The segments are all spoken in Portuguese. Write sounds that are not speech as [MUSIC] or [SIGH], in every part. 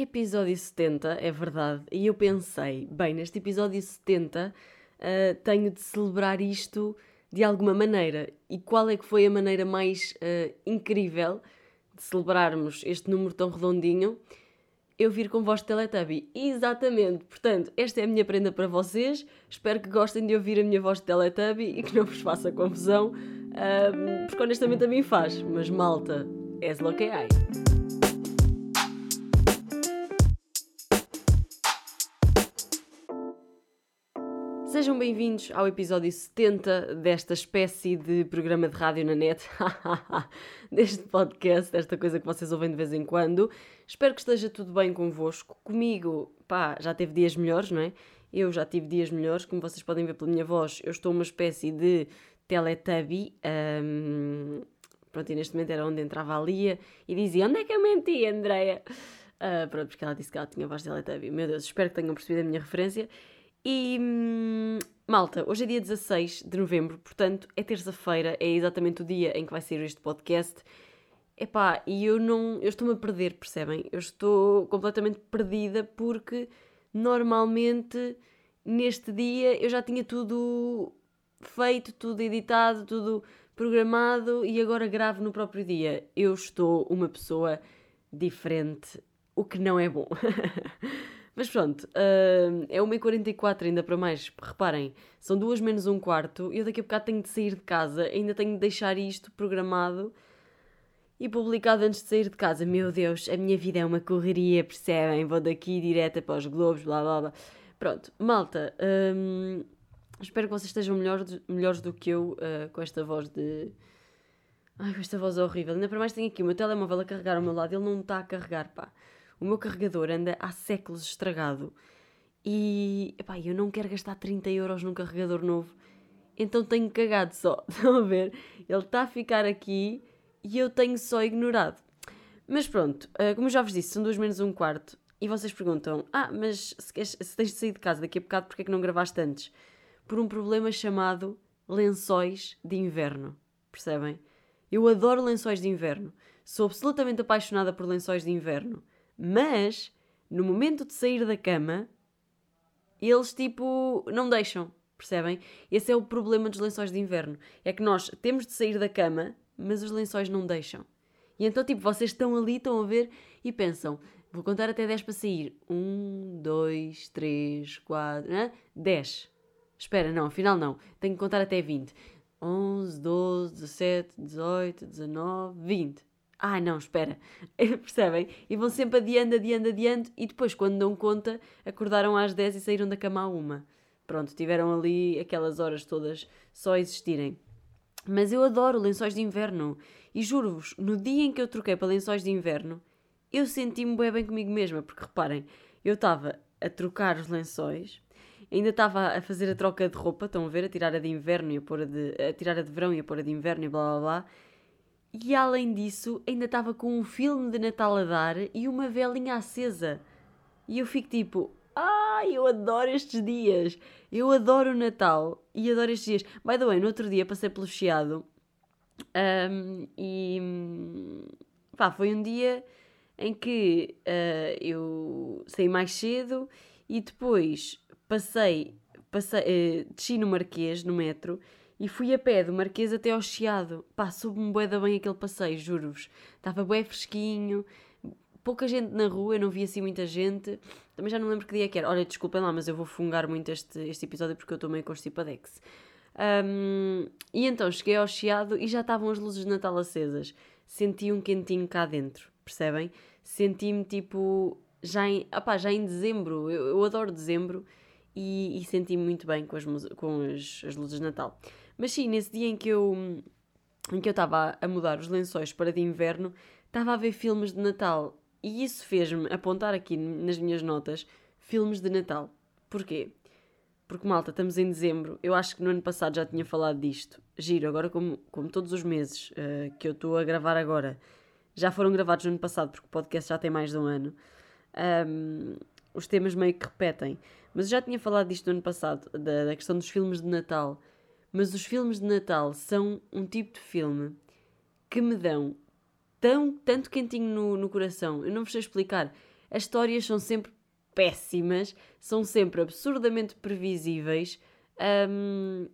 Episódio 70, é verdade. E eu pensei, bem, neste episódio 70 uh, tenho de celebrar isto de alguma maneira. E qual é que foi a maneira mais uh, incrível de celebrarmos este número tão redondinho? Eu vir com voz de Teletubby. Exatamente. Portanto, esta é a minha prenda para vocês. Espero que gostem de ouvir a minha voz de Teletubby e que não vos faça confusão, uh, porque honestamente a mim faz. Mas malta, és lo que hay. Sejam bem-vindos ao episódio 70 desta espécie de programa de rádio na net, [LAUGHS] deste podcast, desta coisa que vocês ouvem de vez em quando. Espero que esteja tudo bem convosco. Comigo, pá, já teve dias melhores, não é? Eu já tive dias melhores, como vocês podem ver pela minha voz, eu estou uma espécie de teletubby. Um, pronto, e neste momento era onde entrava a Lia e dizia: Onde é que eu menti, Andreia? Uh, pronto, porque ela disse que ela tinha voz de teletubby. Meu Deus, espero que tenham percebido a minha referência. E hum, malta, hoje é dia 16 de novembro, portanto é terça-feira, é exatamente o dia em que vai sair este podcast. Epá, e eu não. Eu estou-me a perder, percebem? Eu estou completamente perdida porque normalmente neste dia eu já tinha tudo feito, tudo editado, tudo programado e agora gravo no próprio dia. Eu estou uma pessoa diferente, o que não é bom. [LAUGHS] Mas pronto, uh, é 1h44 ainda para mais. Reparem, são duas menos um quarto e eu daqui a bocado tenho de sair de casa. Ainda tenho de deixar isto programado e publicado antes de sair de casa. Meu Deus, a minha vida é uma correria, percebem? Vou daqui direta para os globos, blá blá blá. Pronto, malta, espero que vocês estejam melhores, melhores do que eu uh, com esta voz de. Ai, com esta voz horrível. Ainda para mais tenho aqui o meu telemóvel a carregar ao meu lado, ele não está a carregar, pá. O meu carregador anda há séculos estragado e epá, eu não quero gastar 30 euros num carregador novo, então tenho cagado só. [LAUGHS] Estão a ver? Ele está a ficar aqui e eu tenho só ignorado. Mas pronto, eh, como já vos disse, são duas menos um quarto. E vocês perguntam: Ah, mas se, se tens de sair de casa daqui a bocado, porquê é que não gravaste antes? Por um problema chamado lençóis de inverno. Percebem? Eu adoro lençóis de inverno. Sou absolutamente apaixonada por lençóis de inverno. Mas, no momento de sair da cama, eles tipo não deixam, percebem? Esse é o problema dos lençóis de inverno. É que nós temos de sair da cama, mas os lençóis não deixam. E então, tipo, vocês estão ali, estão a ver e pensam: vou contar até 10 para sair. 1, 2, 3, 4, 10. Espera, não, afinal não. Tenho que contar até 20. 11, 12, 17, 18, 19, 20 ah, não, espera, [LAUGHS] percebem? E vão sempre adiando, adiando, adiando, e depois, quando dão conta, acordaram às 10 e saíram da cama à uma. Pronto, tiveram ali aquelas horas todas só a existirem. Mas eu adoro lençóis de inverno. E juro-vos, no dia em que eu troquei para lençóis de inverno, eu senti-me bem, bem comigo mesma, porque reparem, eu estava a trocar os lençóis, ainda estava a fazer a troca de roupa, estão a ver, a tirar a de inverno e a pôr a de, a tirar a de verão e a pôr a de inverno e blá blá blá e além disso, ainda estava com um filme de Natal a dar e uma velinha acesa. E eu fico tipo, ah, eu adoro estes dias. Eu adoro o Natal e adoro estes dias. By the way, no outro dia passei pelo Chiado um, e pá, foi um dia em que uh, eu saí mais cedo e depois passei, passei uh, desci no Marquês, no metro, e fui a pé do Marquês até ao Chiado. Pá, soube-me bué da bem aquele passeio, juro-vos. Estava bué fresquinho, pouca gente na rua, eu não vi assim muita gente. Também já não lembro que dia que era. Olha, desculpem lá, mas eu vou fungar muito este, este episódio porque eu estou meio constipadex. Um, e então cheguei ao Chiado e já estavam as luzes de Natal acesas. Senti um quentinho cá dentro, percebem? Senti-me tipo já em, opá, já em dezembro. Eu, eu adoro dezembro e, e senti-me muito bem com, as, com as, as luzes de Natal. Mas sim, nesse dia em que eu em que eu estava a mudar os lençóis para de inverno, estava a ver filmes de Natal e isso fez-me apontar aqui nas minhas notas filmes de Natal. Porquê? Porque, malta, estamos em dezembro. Eu acho que no ano passado já tinha falado disto. Giro, agora, como, como todos os meses uh, que eu estou a gravar agora já foram gravados no ano passado, porque o podcast já tem mais de um ano, um, os temas meio que repetem. Mas eu já tinha falado disto no ano passado, da, da questão dos filmes de Natal mas os filmes de Natal são um tipo de filme que me dão tão, tanto quentinho no, no coração. Eu não vos sei explicar. as histórias são sempre péssimas, são sempre absurdamente previsíveis, um,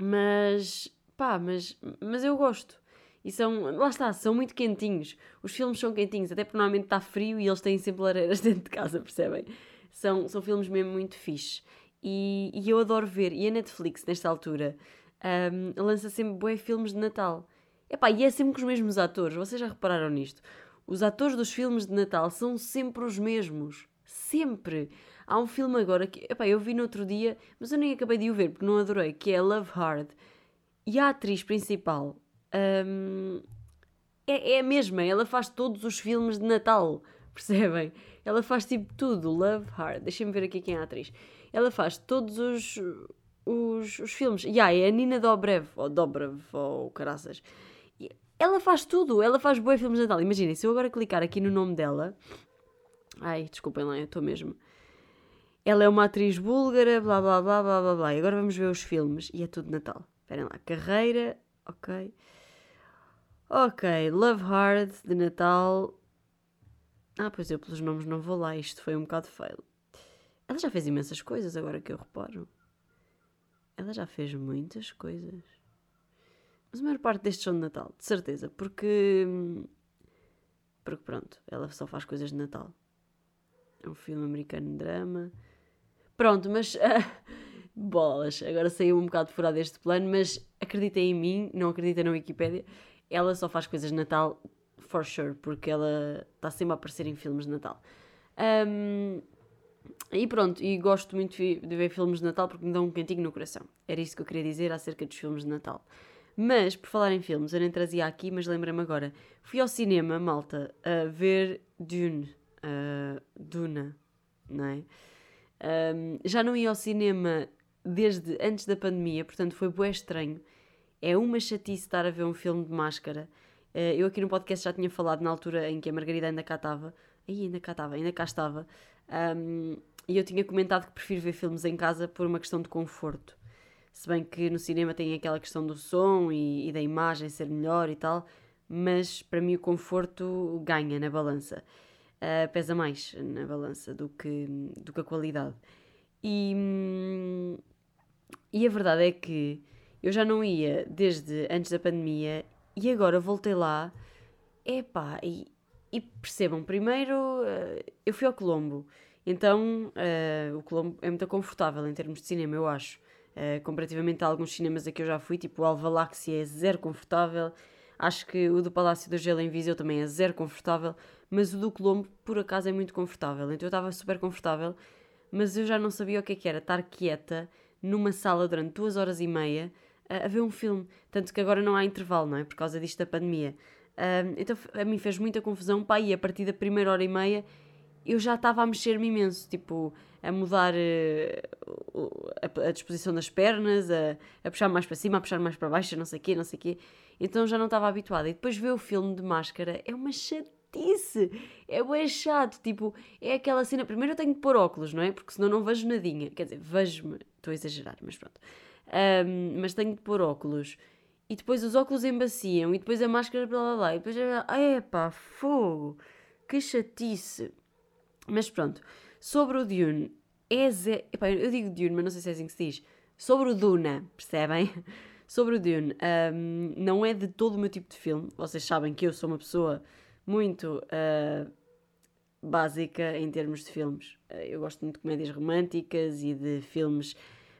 mas pá, mas, mas eu gosto. E são, lá está, são muito quentinhos. Os filmes são quentinhos, até porque normalmente está frio e eles têm sempre lareiras [LAUGHS] dentro de casa, percebem? São, são filmes mesmo muito fixe. E, e eu adoro ver. E a Netflix, nesta altura, um, lança sempre bué filmes de Natal. Epá, e é sempre com os mesmos atores. Vocês já repararam nisto? Os atores dos filmes de Natal são sempre os mesmos. Sempre. Há um filme agora que epá, eu vi no outro dia, mas eu nem acabei de o ver porque não adorei, que é Love Hard. E a atriz principal um, é, é a mesma, ela faz todos os filmes de Natal, [LAUGHS] percebem? Ela faz tipo tudo, Love Hard. Deixem-me ver aqui quem é a atriz. Ela faz todos os, os, os filmes. E yeah, é a Nina Dobrev, ou Dobrev, ou caraças. Ela faz tudo, ela faz bons filmes de Natal. Imaginem, se eu agora clicar aqui no nome dela. Ai, desculpem lá, eu estou mesmo. Ela é uma atriz búlgara, blá blá blá blá blá blá. E agora vamos ver os filmes. E é tudo Natal. Esperem lá. Carreira, ok. Ok, Love Hard, de Natal. Ah, pois eu pelos nomes não vou lá. Isto foi um bocado fail. Ela já fez imensas coisas, agora que eu reparo. Ela já fez muitas coisas. Mas a maior parte destes são de Natal, de certeza. Porque. Porque pronto, ela só faz coisas de Natal. É um filme americano de drama. Pronto, mas. [LAUGHS] bolas, agora saiu um bocado fora deste plano, mas acreditem em mim, não acreditem na Wikipédia. Ela só faz coisas de Natal, for sure, porque ela está sempre a aparecer em filmes de Natal. Um, e pronto, e gosto muito de ver filmes de Natal porque me dão um cantinho no coração. Era isso que eu queria dizer acerca dos filmes de Natal. Mas, por falar em filmes, eu nem trazia aqui, mas lembrei-me agora. Fui ao cinema, malta, a ver Dune. Uh, Duna, não é? Um, já não ia ao cinema desde antes da pandemia, portanto foi bué estranho. É uma chatice estar a ver um filme de máscara. Uh, eu aqui no podcast já tinha falado na altura em que a Margarida ainda cá estava. Aí ainda cá estava, ainda cá estava. Um, e eu tinha comentado que prefiro ver filmes em casa por uma questão de conforto. Se bem que no cinema tem aquela questão do som e, e da imagem ser melhor e tal, mas para mim o conforto ganha na balança. Uh, pesa mais na balança do que, do que a qualidade. E, e a verdade é que eu já não ia desde antes da pandemia e agora voltei lá. Epá, e percebam, primeiro uh, eu fui ao Colombo, então uh, o Colombo é muito confortável em termos de cinema, eu acho. Uh, comparativamente a alguns cinemas a que eu já fui, tipo o Alvaláxia é zero confortável. Acho que o do Palácio do Gelo em Viseu também é zero confortável, mas o do Colombo, por acaso, é muito confortável. Então eu estava super confortável, mas eu já não sabia o que, é que era estar quieta numa sala durante duas horas e meia a ver um filme. Tanto que agora não há intervalo, não é? Por causa disto da pandemia. Então a mim fez muita confusão, pá, e a partir da primeira hora e meia eu já estava a mexer-me imenso, tipo, a mudar uh, a, a, disposição das pernas, a, a, puxar mais para cima, a puxar mais para baixo, não sei o quê, não sei o quê. Então já não estava habituada. E depois ver o filme de máscara é uma chatice, é bem chato, tipo, é aquela cena. Primeiro eu tenho de pôr óculos, não é? Porque senão não vejo nadinha. Quer dizer, vejo-me, estou a exagerar, mas pronto. Um, mas tenho de pôr óculos. E depois os óculos embaciam, e depois a máscara, blá blá blá. E depois, epá, fogo, que chatice. Mas pronto, sobre o Dune, é ze... Epá, eu digo Dune, mas não sei se é assim que se diz. Sobre o Duna, percebem? [LAUGHS] Sobre o Dune, um, não é de todo o meu tipo de filme. Vocês sabem que eu sou uma pessoa muito uh, básica em termos de filmes. Uh, eu gosto muito de comédias românticas e de filmes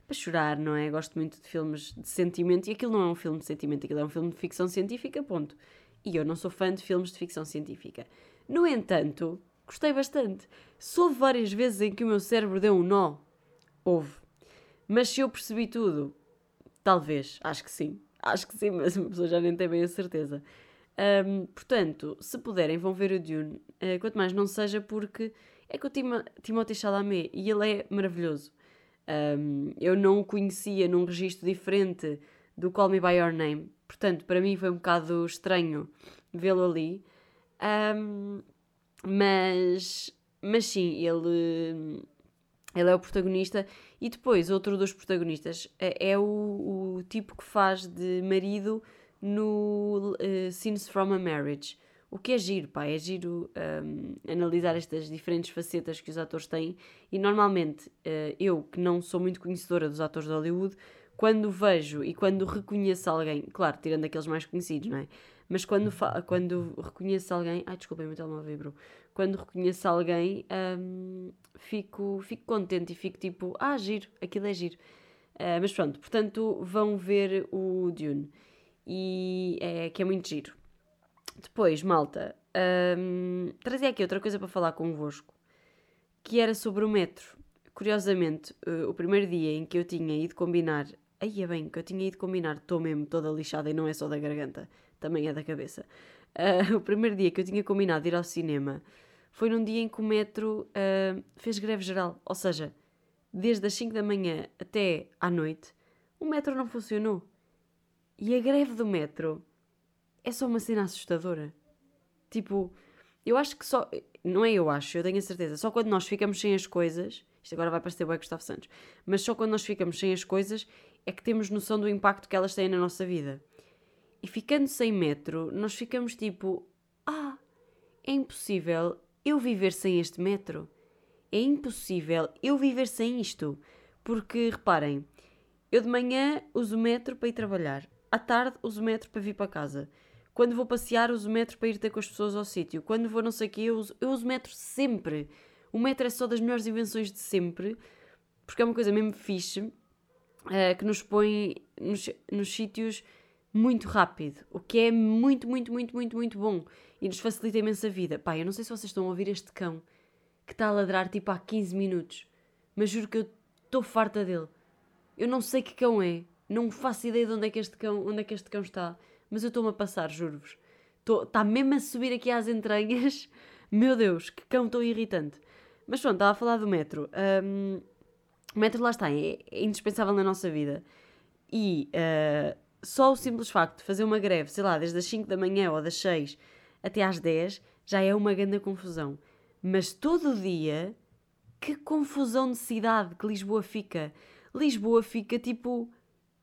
para chorar, não é? Gosto muito de filmes de sentimento e aquilo não é um filme de sentimento, aquilo é um filme de ficção científica, ponto. E eu não sou fã de filmes de ficção científica. No entanto, Gostei bastante. Soube várias vezes em que o meu cérebro deu um nó. Houve. Mas se eu percebi tudo, talvez, acho que sim. Acho que sim, mas uma pessoa já nem tem bem a certeza. Um, portanto, se puderem, vão ver o Dune. Uh, quanto mais não seja porque é que o Tim Chalamet e ele é maravilhoso. Um, eu não o conhecia num registro diferente do Call Me By Your Name. Portanto, para mim foi um bocado estranho vê-lo ali. Um, mas, mas sim, ele, ele é o protagonista. E depois, outro dos protagonistas é, é o, o tipo que faz de marido no uh, Scenes from a Marriage, o que é giro, pá, é giro um, analisar estas diferentes facetas que os atores têm e normalmente uh, eu, que não sou muito conhecedora dos atores de Hollywood, quando vejo e quando reconheço alguém, claro, tirando aqueles mais conhecidos, não é? Mas quando, quando reconheço alguém. Ai, desculpem, meu telemóvel vibrou. Quando reconheço alguém, um, fico, fico contente e fico tipo, ah, giro, aquilo é giro. Uh, mas pronto, portanto, vão ver o Dune. E é que é muito giro. Depois, malta, um, trazia aqui outra coisa para falar convosco, que era sobre o metro. Curiosamente, uh, o primeiro dia em que eu tinha ido combinar, aí é bem, que eu tinha ido combinar, estou mesmo toda lixada e não é só da garganta, também é da cabeça. Uh, [LAUGHS] o primeiro dia que eu tinha combinado ir ao cinema foi num dia em que o metro uh, fez greve geral, ou seja, desde as 5 da manhã até à noite, o metro não funcionou. E a greve do metro é só uma cena assustadora. Tipo, eu acho que só. Não é eu acho, eu tenho a certeza. Só quando nós ficamos sem as coisas. Isto agora vai parecer o Gustavo Santos. Mas só quando nós ficamos sem as coisas é que temos noção do impacto que elas têm na nossa vida. E ficando sem metro, nós ficamos tipo: Ah, é impossível eu viver sem este metro. É impossível eu viver sem isto. Porque, reparem, eu de manhã uso o metro para ir trabalhar. À tarde uso o metro para vir para casa. Quando vou passear, uso metro para ir ter com as pessoas ao sítio. Quando vou não sei o quê, eu uso, eu uso metro sempre. O metro é só das melhores invenções de sempre, porque é uma coisa mesmo fixe, uh, que nos põe nos, nos sítios muito rápido, o que é muito, muito, muito, muito, muito bom e nos facilita imenso a vida. Pá, eu não sei se vocês estão a ouvir este cão que está a ladrar tipo há 15 minutos, mas juro que eu estou farta dele. Eu não sei que cão é, não faço ideia de onde é que este cão, onde é que este cão está mas eu estou-me a passar, juro-vos. Está mesmo a subir aqui às entranhas. [LAUGHS] Meu Deus, que cão tão irritante. Mas pronto, estava a falar do metro. Um, o metro lá está, é, é, indispensável na nossa vida. E uh, só o simples facto de fazer uma greve, sei lá, desde as 5 da manhã ou das 6 até às 10, já é uma grande confusão. Mas todo o dia, que confusão de cidade que Lisboa fica. Lisboa fica tipo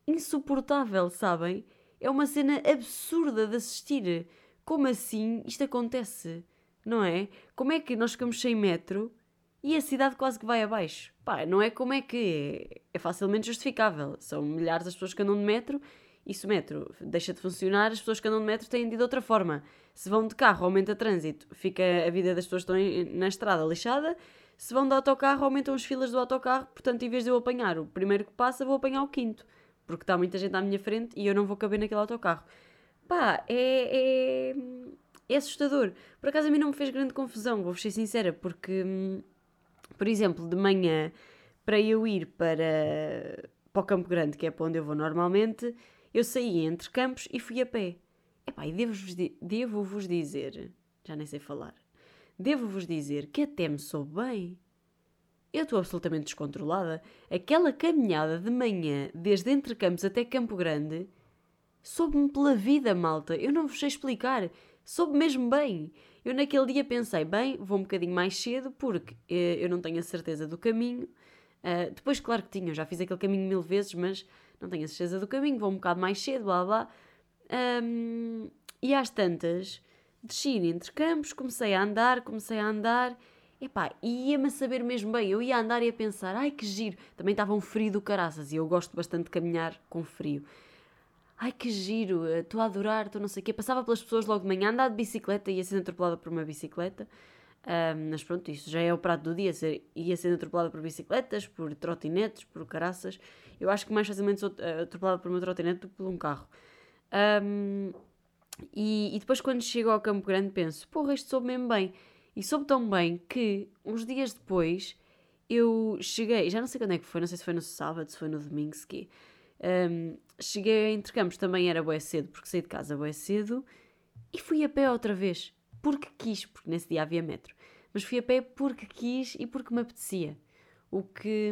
insuportável, sabem? É uma cena absurda de assistir. Como assim isto acontece? Não é? Como é que nós ficamos sem metro e a cidade quase que vai abaixo? Pá, não é como é que é. É facilmente justificável. São milhares as pessoas que andam de metro e se o metro deixa de funcionar, as pessoas que andam de metro têm de ir de outra forma. Se vão de carro, aumenta trânsito, fica a vida das pessoas que estão na estrada lixada. Se vão de autocarro, aumentam as filas do autocarro. Portanto, em vez de eu apanhar o primeiro que passa, vou apanhar o quinto porque está muita gente à minha frente e eu não vou caber naquele autocarro. Pá, é, é, é assustador. Por acaso a mim não me fez grande confusão, vou ser sincera, porque, hum, por exemplo, de manhã, para eu ir para, para o Campo Grande, que é para onde eu vou normalmente, eu saí entre campos e fui a pé. Epá, e devo-vos devo dizer, já nem sei falar, devo-vos dizer que até me sou bem. Eu estou absolutamente descontrolada. Aquela caminhada de manhã, desde Entre Campos até Campo Grande, soube-me pela vida, malta. Eu não vos sei explicar. Soube mesmo bem. Eu naquele dia pensei, bem, vou um bocadinho mais cedo porque eh, eu não tenho a certeza do caminho. Uh, depois, claro que tinha, eu já fiz aquele caminho mil vezes, mas não tenho a certeza do caminho, vou um bocado mais cedo, blá blá. Um, e às tantas, desci entre campos, comecei a andar, comecei a andar Epá, ia-me saber mesmo bem. Eu ia andar e a pensar, ai que giro. Também estava um frio do caraças e eu gosto bastante de caminhar com frio. Ai que giro, estou a adorar, estou não sei o quê. Passava pelas pessoas logo de manhã, andar de bicicleta, ia sendo atropelada por uma bicicleta. Um, mas pronto, isso já é o prato do dia. Ser, ia sendo atropelada por bicicletas, por trotinetes, por caraças. Eu acho que mais facilmente sou eh, atropelada por uma trotinete do que por um carro. Um, e, e, depois, quando chego ao Campo Grande, penso: porra, isto soube mesmo bem. E soube tão bem que, uns dias depois, eu cheguei, já não sei quando é que foi, não sei se foi no sábado, se foi no domingo, se quê. Um, cheguei a Intercampos, também era bué cedo, porque saí de casa bué cedo, e fui a pé outra vez, porque quis, porque nesse dia havia metro. Mas fui a pé porque quis e porque me apetecia. O que,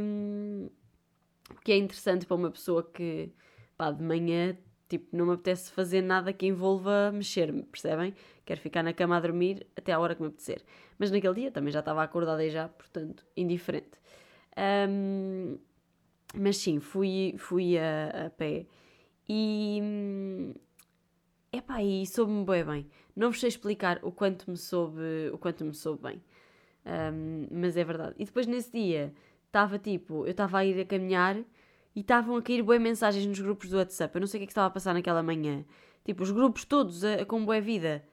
o que é interessante para uma pessoa que, pá, de manhã Tipo, não me apetece fazer nada que envolva mexer-me, percebem? Quero ficar na cama a dormir até à hora que me apetecer. Mas naquele dia também já estava acordada e já, portanto, indiferente. Um, mas sim, fui, fui a, a pé. E, Epá, e soube-me bem bem. Não vos sei explicar o quanto me soube, o quanto me soube bem. Um, mas é verdade. E depois nesse dia, estava tipo, eu estava a ir a caminhar e estavam a cair boas mensagens nos grupos do WhatsApp. Eu não sei o que é que estava a passar naquela manhã. Tipo, os grupos todos a, a, com boa vida.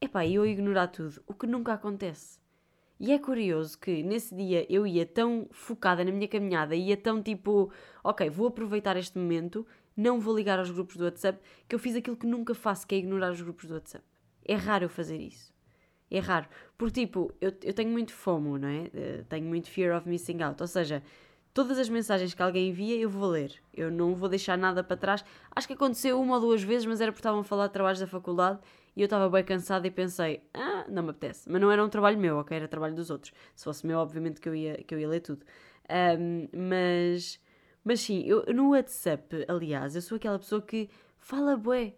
Epá, eu ignorar tudo. O que nunca acontece. E é curioso que nesse dia eu ia tão focada na minha caminhada, ia tão tipo, ok, vou aproveitar este momento não vou ligar aos grupos do WhatsApp, que eu fiz aquilo que nunca faço, que é ignorar os grupos do WhatsApp. É raro eu fazer isso. É raro. Porque, tipo, eu, eu tenho muito FOMO, não é? Uh, tenho muito fear of missing out. Ou seja, todas as mensagens que alguém envia eu vou ler. Eu não vou deixar nada para trás. Acho que aconteceu uma ou duas vezes, mas era porque estavam a falar de trabalhos da faculdade e eu estava bem cansada e pensei, ah, não me apetece. Mas não era um trabalho meu, ok? Era trabalho dos outros. Se fosse meu, obviamente que eu ia, que eu ia ler tudo. Um, mas mas sim, eu, no WhatsApp, aliás, eu sou aquela pessoa que fala bué.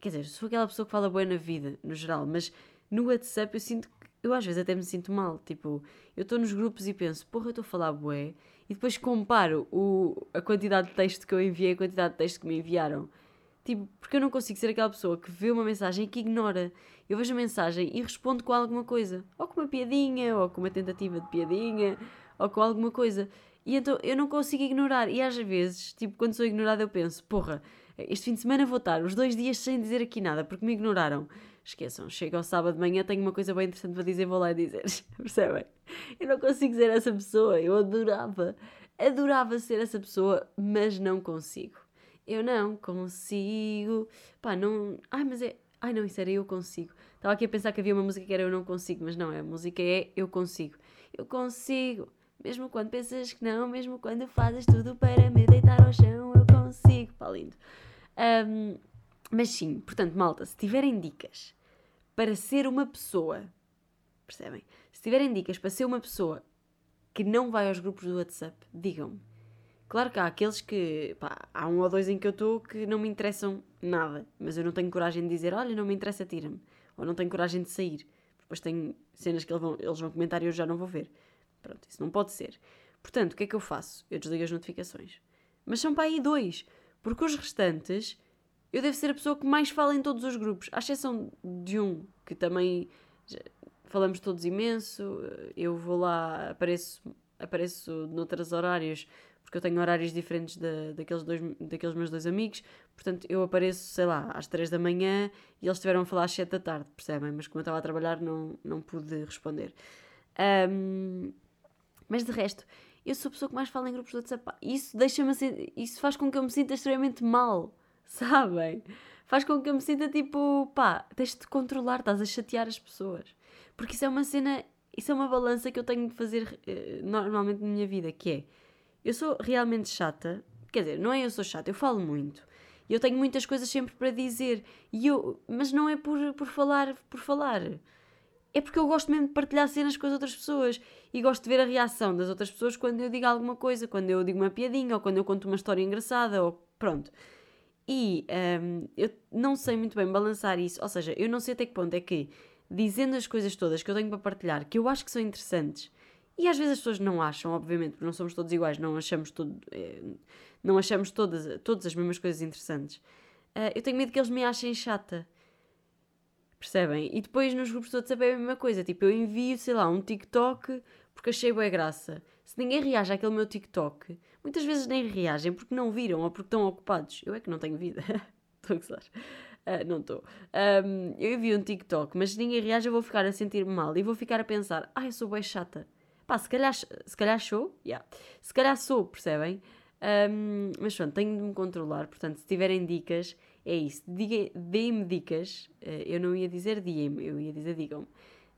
Quer dizer, sou aquela pessoa que fala bué na vida, no geral, mas no WhatsApp eu sinto eu às vezes até me sinto mal. Tipo, eu estou nos grupos e penso, porra, eu estou a falar bué, e depois comparo o, a quantidade de texto que eu enviei, a quantidade de texto que me enviaram. Tipo, porque eu não consigo ser aquela pessoa que vê uma mensagem e que ignora. Eu vejo a mensagem e respondo com alguma coisa. Ou com uma piadinha, ou com uma tentativa de piadinha, ou com alguma coisa. E então eu não consigo ignorar. E às vezes, tipo, quando sou ignorada, eu penso: porra, este fim de semana vou estar os dois dias sem dizer aqui nada porque me ignoraram. Esqueçam, chego ao sábado de manhã, tenho uma coisa bem interessante para dizer, vou lá dizer. [LAUGHS] Percebem? Eu não consigo ser essa pessoa. Eu adorava, adorava ser essa pessoa, mas não consigo. Eu não consigo. Pá, não. Ai, mas é. Ai, não, isso era eu consigo. Estava aqui a pensar que havia uma música que era eu não consigo, mas não, a música é eu consigo. Eu consigo. Mesmo quando pensas que não, mesmo quando fazes tudo para me deitar ao chão, eu consigo. Pá, lindo. Um, mas sim, portanto, malta, se tiverem dicas para ser uma pessoa, percebem? Se tiverem dicas para ser uma pessoa que não vai aos grupos do WhatsApp, digam-me. Claro que há aqueles que, pá, há um ou dois em que eu estou que não me interessam nada, mas eu não tenho coragem de dizer, olha, não me interessa, tira-me. Ou não tenho coragem de sair. Depois tem cenas que eles vão, eles vão comentar e eu já não vou ver. Pronto, isso não pode ser. Portanto, o que é que eu faço? Eu desligo as notificações. Mas são para aí dois, porque os restantes eu devo ser a pessoa que mais fala em todos os grupos, à exceção de um que também falamos todos imenso. Eu vou lá, apareço, apareço noutros horários, porque eu tenho horários diferentes da, daqueles, dois, daqueles meus dois amigos. Portanto, eu apareço, sei lá, às 3 da manhã e eles estiveram a falar às 7 da tarde, percebem? Mas como eu estava a trabalhar, não, não pude responder. Um, mas de resto, eu sou a pessoa que mais fala em grupos de WhatsApp. Isso deixa-me isso faz com que eu me sinta extremamente mal, [LAUGHS] sabem? Faz com que eu me sinta tipo, pá, tens de controlar, estás a chatear as pessoas. Porque isso é uma cena, isso é uma balança que eu tenho de fazer uh, normalmente na minha vida, que é, eu sou realmente chata, quer dizer, não é eu sou chata, eu falo muito. E eu tenho muitas coisas sempre para dizer, e eu, mas não é por, por falar, por falar é porque eu gosto mesmo de partilhar cenas com as outras pessoas e gosto de ver a reação das outras pessoas quando eu digo alguma coisa, quando eu digo uma piadinha ou quando eu conto uma história engraçada ou pronto. E um, eu não sei muito bem balançar isso, ou seja, eu não sei até que ponto é que dizendo as coisas todas que eu tenho para partilhar, que eu acho que são interessantes, e às vezes as pessoas não acham, obviamente, porque não somos todos iguais, não achamos, todo, eh, não achamos todas, todas as mesmas coisas interessantes. Uh, eu tenho medo que eles me achem chata. Percebem? E depois nos grupos WhatsApp é a mesma coisa. Tipo, eu envio, sei lá, um TikTok porque achei boa graça. Se ninguém reage àquele meu TikTok, muitas vezes nem reagem porque não viram ou porque estão ocupados. Eu é que não tenho vida. [LAUGHS] Estou a gozar. Uh, não estou. Um, eu envio um TikTok, mas se ninguém reage, eu vou ficar a sentir-me mal e vou ficar a pensar: ah, eu sou bem chata. Pá, se calhar, se calhar sou, yeah. se calhar sou, percebem? Um, mas pronto, tenho de me controlar. Portanto, se tiverem dicas, é isso. Deem-me dicas. Uh, eu não ia dizer diem-me, eu ia dizer digam-me.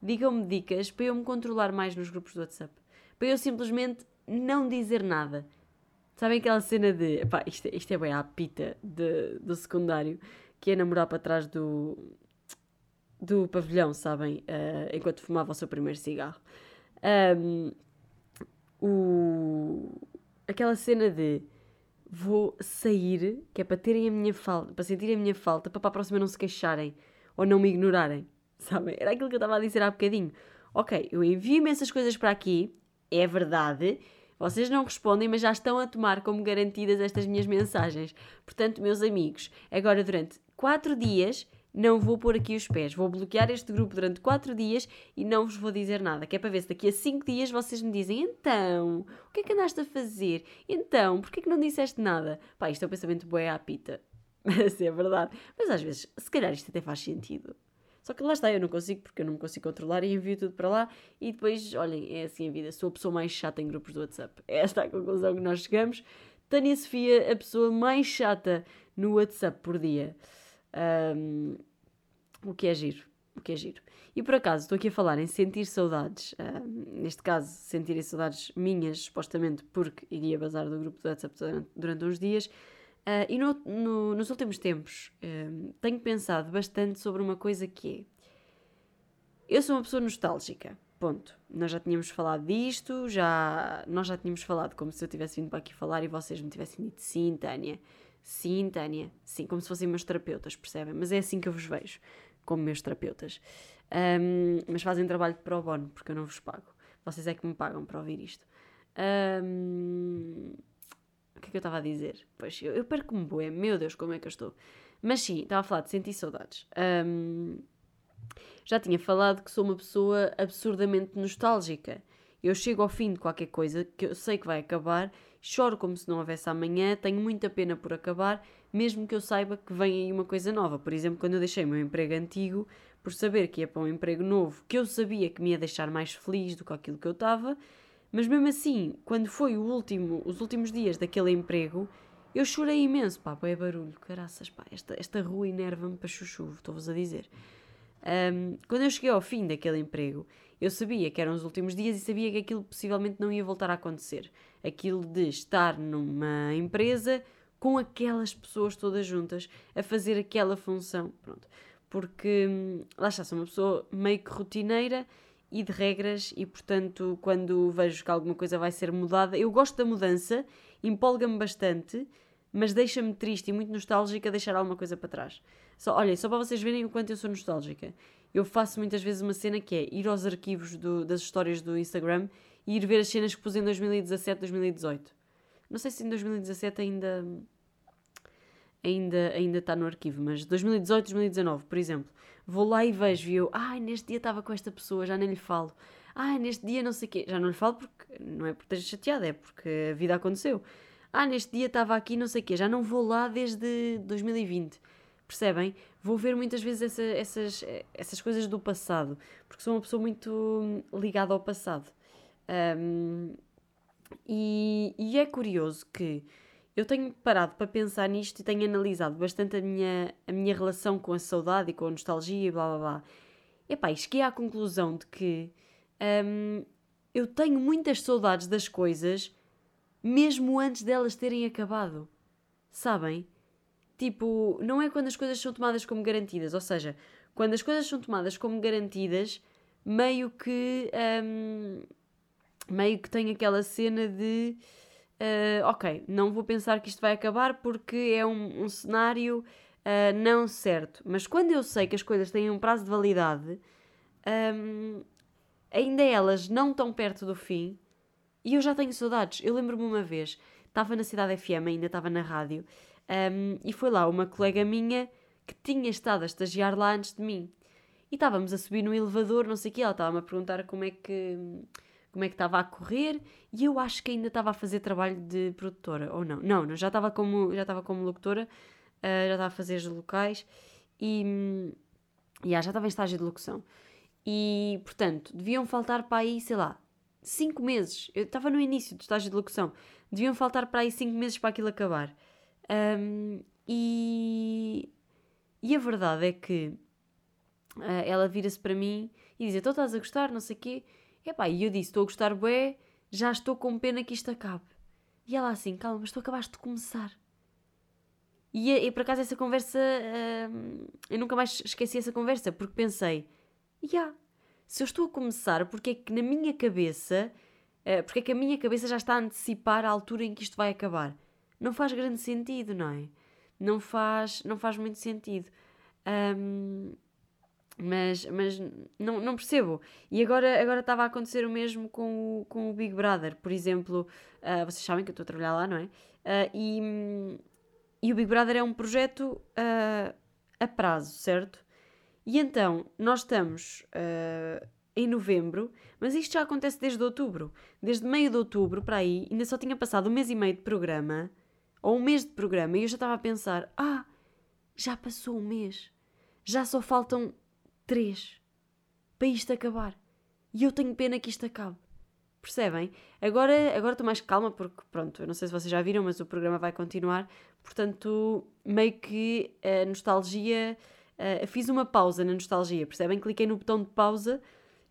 Digam-me dicas para eu me controlar mais nos grupos do WhatsApp. Para eu simplesmente não dizer nada. Sabem aquela cena de. Pá, isto, é, isto é bem a pita do secundário, que é namorar para trás do. do pavilhão, sabem? Uh, enquanto fumava o seu primeiro cigarro. Um, o, aquela cena de vou sair, que é para terem a minha falta, para sentirem a minha falta, para para a próxima não se queixarem ou não me ignorarem, [LAUGHS] sabem? Era aquilo que eu estava a dizer há bocadinho. Ok, eu envio imensas coisas para aqui, é verdade, Vocês não respondem, mas já estão a tomar como garantidas estas minhas mensagens. Portanto, meus amigos, agora durante 4 dias não vou pôr aqui os pés. Vou bloquear este grupo durante 4 dias e não vos vou dizer nada. Que é para ver se daqui a 5 dias vocês me dizem então, o que é que andaste a fazer? Então, porquê que não disseste nada? Pá, isto é um pensamento bué à pita. [LAUGHS] Mas é verdade. Mas às vezes, se calhar isto até faz sentido. Só que lá está, eu não consigo porque eu não me consigo controlar e envio tudo para lá e depois, olhem, é assim a vida. Sou a pessoa mais chata em grupos do WhatsApp. É esta a conclusão que nós chegamos. Tânia Sofia, a pessoa mais chata no WhatsApp por dia. Um, o que é giro. O que é giro. E por acaso, estou aqui a falar em sentir saudades. Um, neste caso, sentirem saudades minhas, supostamente, porque iria bazar do grupo do WhatsApp durante, durante uns dias. Uh, e no, no, nos últimos tempos uh, tenho pensado bastante sobre uma coisa que é. Eu sou uma pessoa nostálgica, ponto. Nós já tínhamos falado disto, já, nós já tínhamos falado como se eu tivesse vindo para aqui falar e vocês me tivessem dito sim, Tânia, sim, Tânia, sim, como se fossem meus terapeutas, percebem? Mas é assim que eu vos vejo, como meus terapeutas. Um, mas fazem trabalho de pro bono, porque eu não vos pago. Vocês é que me pagam para ouvir isto. Um, que é que eu estava a dizer? Pois, eu, eu perco-me bué, meu Deus, como é que eu estou? Mas sim, estava a falar de sentir saudades. Um, já tinha falado que sou uma pessoa absurdamente nostálgica. Eu chego ao fim de qualquer coisa que eu sei que vai acabar, choro como se não houvesse amanhã, tenho muita pena por acabar, mesmo que eu saiba que vem aí uma coisa nova. Por exemplo, quando eu deixei o meu emprego antigo, por saber que ia para um emprego novo, que eu sabia que me ia deixar mais feliz do que aquilo que eu estava, mas mesmo assim, quando foi o último, os últimos dias daquele emprego, eu chorei imenso, pá, é barulho, caraças, pá, esta, esta rua enerva-me para chuchu, estou-vos a dizer. Um, quando eu cheguei ao fim daquele emprego, eu sabia que eram os últimos dias e sabia que aquilo possivelmente não ia voltar a acontecer. Aquilo de estar numa empresa com aquelas pessoas todas juntas a fazer aquela função, pronto. Porque, hum, lá está, sou uma pessoa meio que rotineira e de regras, e portanto, quando vejo que alguma coisa vai ser mudada, eu gosto da mudança, empolga-me bastante, mas deixa-me triste e muito nostálgica deixar alguma coisa para trás. Só, olhem, só para vocês verem o quanto eu sou nostálgica. Eu faço muitas vezes uma cena que é ir aos arquivos do, das histórias do Instagram e ir ver as cenas que pus em 2017, 2018. Não sei se em 2017 ainda ainda ainda está no arquivo, mas 2018, 2019, por exemplo vou lá e vejo e eu, ai, neste dia estava com esta pessoa, já nem lhe falo. Ai, neste dia não sei o quê. Já não lhe falo porque não é porque esteja chateada, é porque a vida aconteceu. Ah, neste dia estava aqui, não sei o quê. Já não vou lá desde 2020. Percebem? Vou ver muitas vezes essa, essas, essas coisas do passado, porque sou uma pessoa muito ligada ao passado. Um, e, e é curioso que eu tenho parado para pensar nisto e tenho analisado bastante a minha, a minha relação com a saudade e com a nostalgia e blá blá blá. Epá, e cheguei à conclusão de que hum, eu tenho muitas saudades das coisas mesmo antes delas terem acabado. Sabem? Tipo, não é quando as coisas são tomadas como garantidas, ou seja, quando as coisas são tomadas como garantidas, meio que. Hum, meio que tem aquela cena de uh, ok, não vou pensar que isto vai acabar porque é um, um cenário uh, não certo. Mas quando eu sei que as coisas têm um prazo de validade, um, ainda elas não estão perto do fim e eu já tenho saudades. Eu lembro-me uma vez, estava na Cidade FM, ainda estava na rádio, um, e foi lá uma colega minha que tinha estado a estagiar lá antes de mim. E estávamos a subir no elevador, não sei o quê, ela estava-me a perguntar como é que como é que estava a correr e eu acho que ainda estava a fazer trabalho de produtora, ou não? Não, não já estava como, já estava como locutora, uh, já estava a fazer os locais e yeah, já estava em estágio de locução. E, portanto, deviam faltar para aí, sei lá, 5 meses. Eu estava no início do estágio de locução. Deviam faltar para aí 5 meses para aquilo acabar. Um, e, e a verdade é que uh, ela vira-se para mim e diz: Então estás a gostar, não sei o quê. Epá, e eu disse, estou a gostar bué, já estou com pena que isto acabe. E ela assim, calma, mas tu acabaste de começar. E, e por acaso essa conversa, hum, eu nunca mais esqueci essa conversa, porque pensei, já, yeah, se eu estou a começar, porque é que na minha cabeça, uh, porque é que a minha cabeça já está a antecipar a altura em que isto vai acabar? Não faz grande sentido, não é? Não faz, não faz muito sentido. Um, Mas, mas não, não percebo. E agora agora estava a acontecer o mesmo com o, com o Big Brother. Por exemplo, uh, vocês sabem que eu estou a trabalhar lá, não é? Uh, e, e o Big Brother é um projeto uh, a prazo, certo? E então, nós estamos em novembro, mas isto já acontece desde outubro. Desde meio de outubro para aí, ainda só tinha passado um mês e meio de programa, ou um mês de programa, e eu já estava a pensar: ah, já passou um mês, já só faltam três para isto acabar. E eu tenho pena que isto acabe. Percebem? Agora agora estou mais calma porque, pronto, eu não sei se vocês já viram, mas o programa vai continuar. Portanto, meio que a nostalgia. Fiz uma pausa na nostalgia, percebem? Cliquei no botão de pausa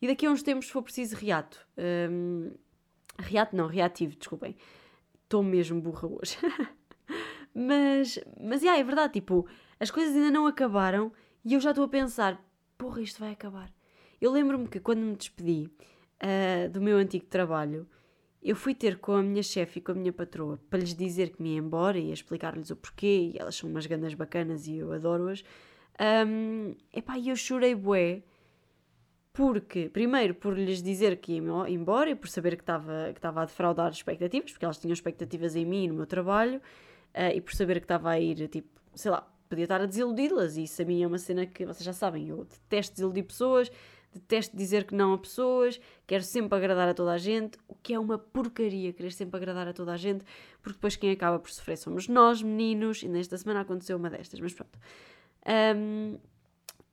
e daqui a uns tempos, se for preciso, reato. Um, reato não, reativo, desculpem. Estou mesmo burra hoje. [LAUGHS] mas, mas, yeah, é verdade, tipo, as coisas ainda não acabaram e eu já estou a pensar, porra, isto vai acabar. Eu lembro-me que quando me despedi uh, do meu antigo trabalho, eu fui ter com a minha chefe e com a minha patroa para lhes dizer que me ia embora e explicar-lhes o porquê, e elas são umas ganas bacanas e eu adoro-as. Um, epá, e eu chorei bué, porque, primeiro, por lhes dizer que ia embora e por saber que estava que a defraudar expectativas, porque elas tinham expectativas em mim e no meu trabalho, uh, e por saber que estava a ir, tipo, sei lá, podia estar a desiludi-las, e isso a mim é uma cena que vocês já sabem, eu detesto desiludir pessoas, detesto dizer que não a pessoas, quero sempre agradar a toda a gente, o que é uma porcaria querer sempre agradar a toda a gente, porque depois quem acaba por sofrer somos nós, meninos, e nesta semana aconteceu uma destas, mas pronto. Um,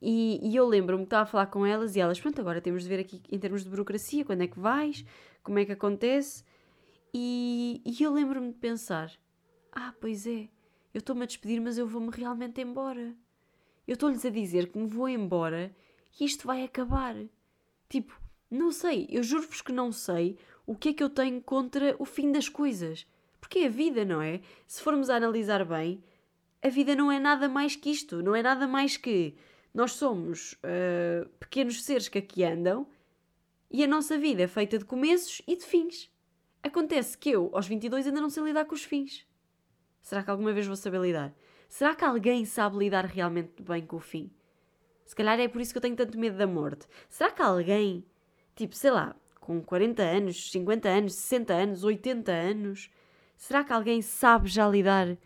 e, e, eu lembro-me que estava a falar com elas e elas, pronto, agora temos de ver aqui em termos de burocracia, quando é que vais, como é que acontece, e, e eu lembro-me de pensar, ah, pois é, eu estou-me a despedir, mas eu vou-me realmente embora. Eu estou-lhes a dizer que me vou embora e isto vai acabar. Tipo, não sei, eu juro-vos que não sei o que é que eu tenho contra o fim das coisas. Porque é a vida, não é? Se formos a analisar bem, a vida não é nada mais que isto. Não é nada mais que nós somos uh, pequenos seres que aqui andam e a nossa vida é feita de começos e de fins. Acontece que eu, aos 22, ainda não sei lidar com os fins. Será que alguma vez vou saber lidar? Será que alguém sabe lidar realmente bem com o fim? Se calhar é por isso que eu tenho tanto medo da morte. Será que alguém, tipo, sei lá, com 40 anos, 50 anos, 60 anos, 80 anos, será que alguém sabe já lidar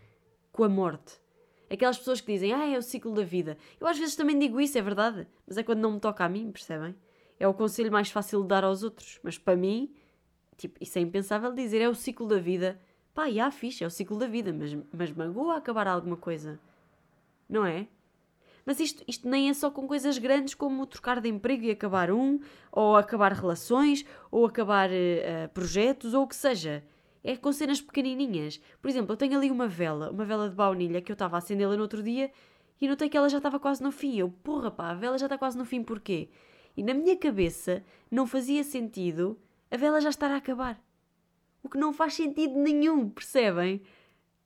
com a morte? Aquelas pessoas que dizem, ah, é o ciclo da vida. Eu às vezes também digo isso, é verdade, mas é quando não me toca a mim, percebem? É o conselho mais fácil de dar aos outros. Mas para mim, tipo, isso é impensável dizer, é o ciclo da vida. Pá, e há fixe, é o ciclo da vida, mas, mas magoa acabar alguma coisa. Não é? Mas isto, isto nem é só com coisas grandes como trocar de emprego e acabar um, ou acabar relações, ou acabar uh, projetos, ou o que seja. É com cenas pequenininhas. Por exemplo, eu tenho ali uma vela, uma vela de baunilha que eu estava a acendê-la no outro dia e notei que ela já estava quase no fim. Eu, porra pá, a vela já está quase no fim, porquê? E na minha cabeça não fazia sentido a vela já estar a acabar. O que não faz sentido nenhum, percebem?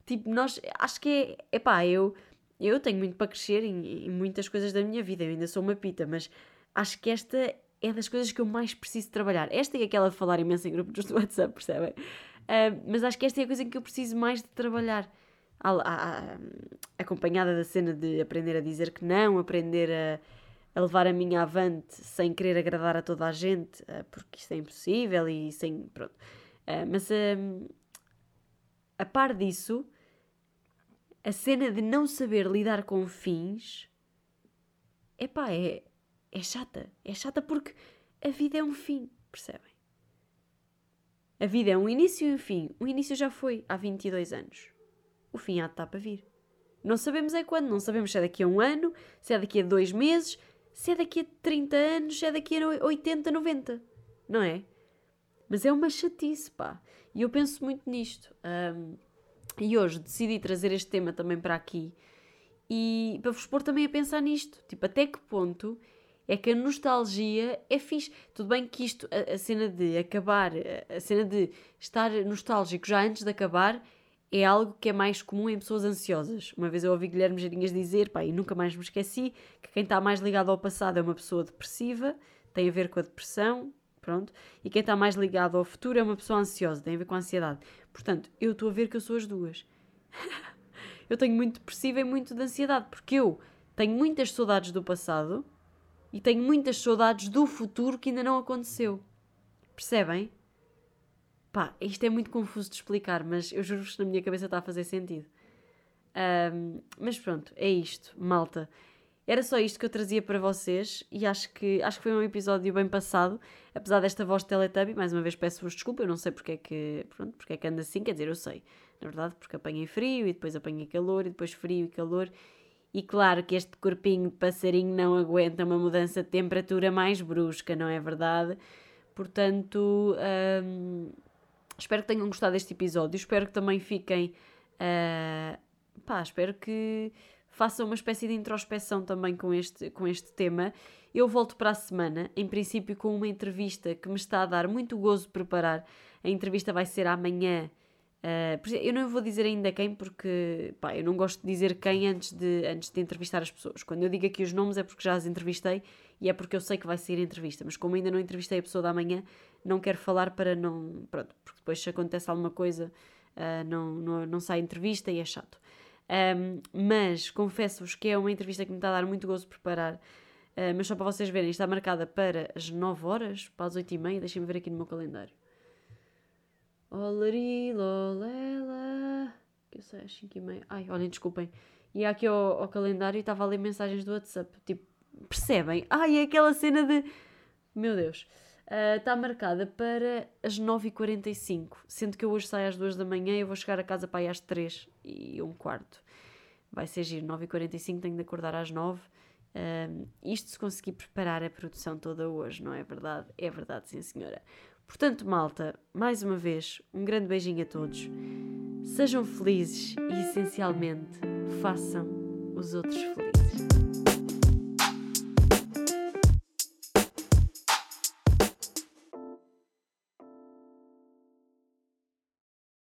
Tipo, nós, acho que é, epá, eu, eu tenho muito para crescer em, em muitas coisas da minha vida, eu ainda sou uma pita, mas acho que esta é das coisas que eu mais preciso trabalhar. Esta e aquela de falar imenso em grupos do WhatsApp, percebem? Uh, mas acho que esta é a coisa em que eu preciso mais de trabalhar. A, a, a, acompanhada da cena de aprender a dizer que não, aprender a, a levar a minha avante sem querer agradar a toda a gente, uh, porque isso é impossível e sem. Pronto. Uh, mas uh, a par disso, a cena de não saber lidar com fins, epá, é, é chata. É chata porque a vida é um fim, percebem? A vida é um início e um fim. O início já foi há 22 anos. O fim há de estar para vir. Não sabemos é quando, não sabemos se é daqui a um ano, se é daqui a dois meses, se é daqui a 30 anos, se é daqui a 80, 90. Não é? Mas é uma chatice, pá. E eu penso muito nisto. Um, e hoje decidi trazer este tema também para aqui e para vos pôr também a pensar nisto. Tipo, até que ponto é que a nostalgia é fixe. Tudo bem que isto, a, a cena de acabar, a, a cena de estar nostálgico já antes de acabar, é algo que é mais comum em pessoas ansiosas. Uma vez eu ouvi Guilherme Jeirinhas dizer, pá, e nunca mais me esqueci, que quem está mais ligado ao passado é uma pessoa depressiva, tem a ver com a depressão, Pronto? E quem está mais ligado ao futuro é uma pessoa ansiosa, tem a ver com a ansiedade. Portanto, eu estou a ver que eu sou as duas. [LAUGHS] eu tenho muito depressiva e muito de ansiedade, porque eu tenho muitas saudades do passado, E tenho muitas saudades do futuro que ainda não aconteceu. Percebem? Pá, isto é muito confuso de explicar, mas eu juro que na minha cabeça está a fazer sentido. Um, mas pronto, é isto, malta. Era só isto que eu trazia para vocês e acho que, acho que foi um episódio bem passado, apesar desta voz de Teletubby. Mais uma vez peço-vos desculpa, eu não sei porque é, que, pronto, porque é que anda assim, quer dizer, eu sei, na verdade, porque apanhei frio e depois apanhei calor e depois frio e calor. E claro que este corpinho de passarinho não aguenta uma mudança de temperatura mais brusca, não é verdade? Portanto, hum, espero que tenham gostado deste episódio. Espero que também fiquem. Uh, pá, espero que façam uma espécie de introspeção também com este, com este tema. Eu volto para a semana, em princípio, com uma entrevista que me está a dar muito gozo preparar. A entrevista vai ser amanhã. Uh, eu não vou dizer ainda quem, porque pá, eu não gosto de dizer quem antes de, antes de entrevistar as pessoas. Quando eu digo aqui os nomes é porque já as entrevistei e é porque eu sei que vai sair a entrevista. Mas como ainda não entrevistei a pessoa da manhã, não quero falar para não. Pronto, porque depois se acontece alguma coisa, uh, não, não, não sai entrevista e é chato. Um, mas confesso-vos que é uma entrevista que me está a dar muito gozo preparar. Uh, mas só para vocês verem, está marcada para as 9 horas, para as 8 e meia. Deixem-me ver aqui no meu calendário. Olari, lolela. Que eu sei, às 5 e meia. Ai, olhem, desculpem. E aqui ao, ao calendário estava a ler mensagens do WhatsApp. Tipo, percebem? Ai, é aquela cena de. Meu Deus. Uh, está marcada para as 9h45, sendo que eu hoje saio às 2 da manhã e eu vou chegar a casa para aí às 3 e um quarto. Vai ser giro, 9h45, tenho de acordar às 9 uh, Isto se conseguir preparar a produção toda hoje, não é verdade? É verdade, sim senhora. Portanto, malta, mais uma vez, um grande beijinho a todos. Sejam felizes e, essencialmente, façam os outros felizes.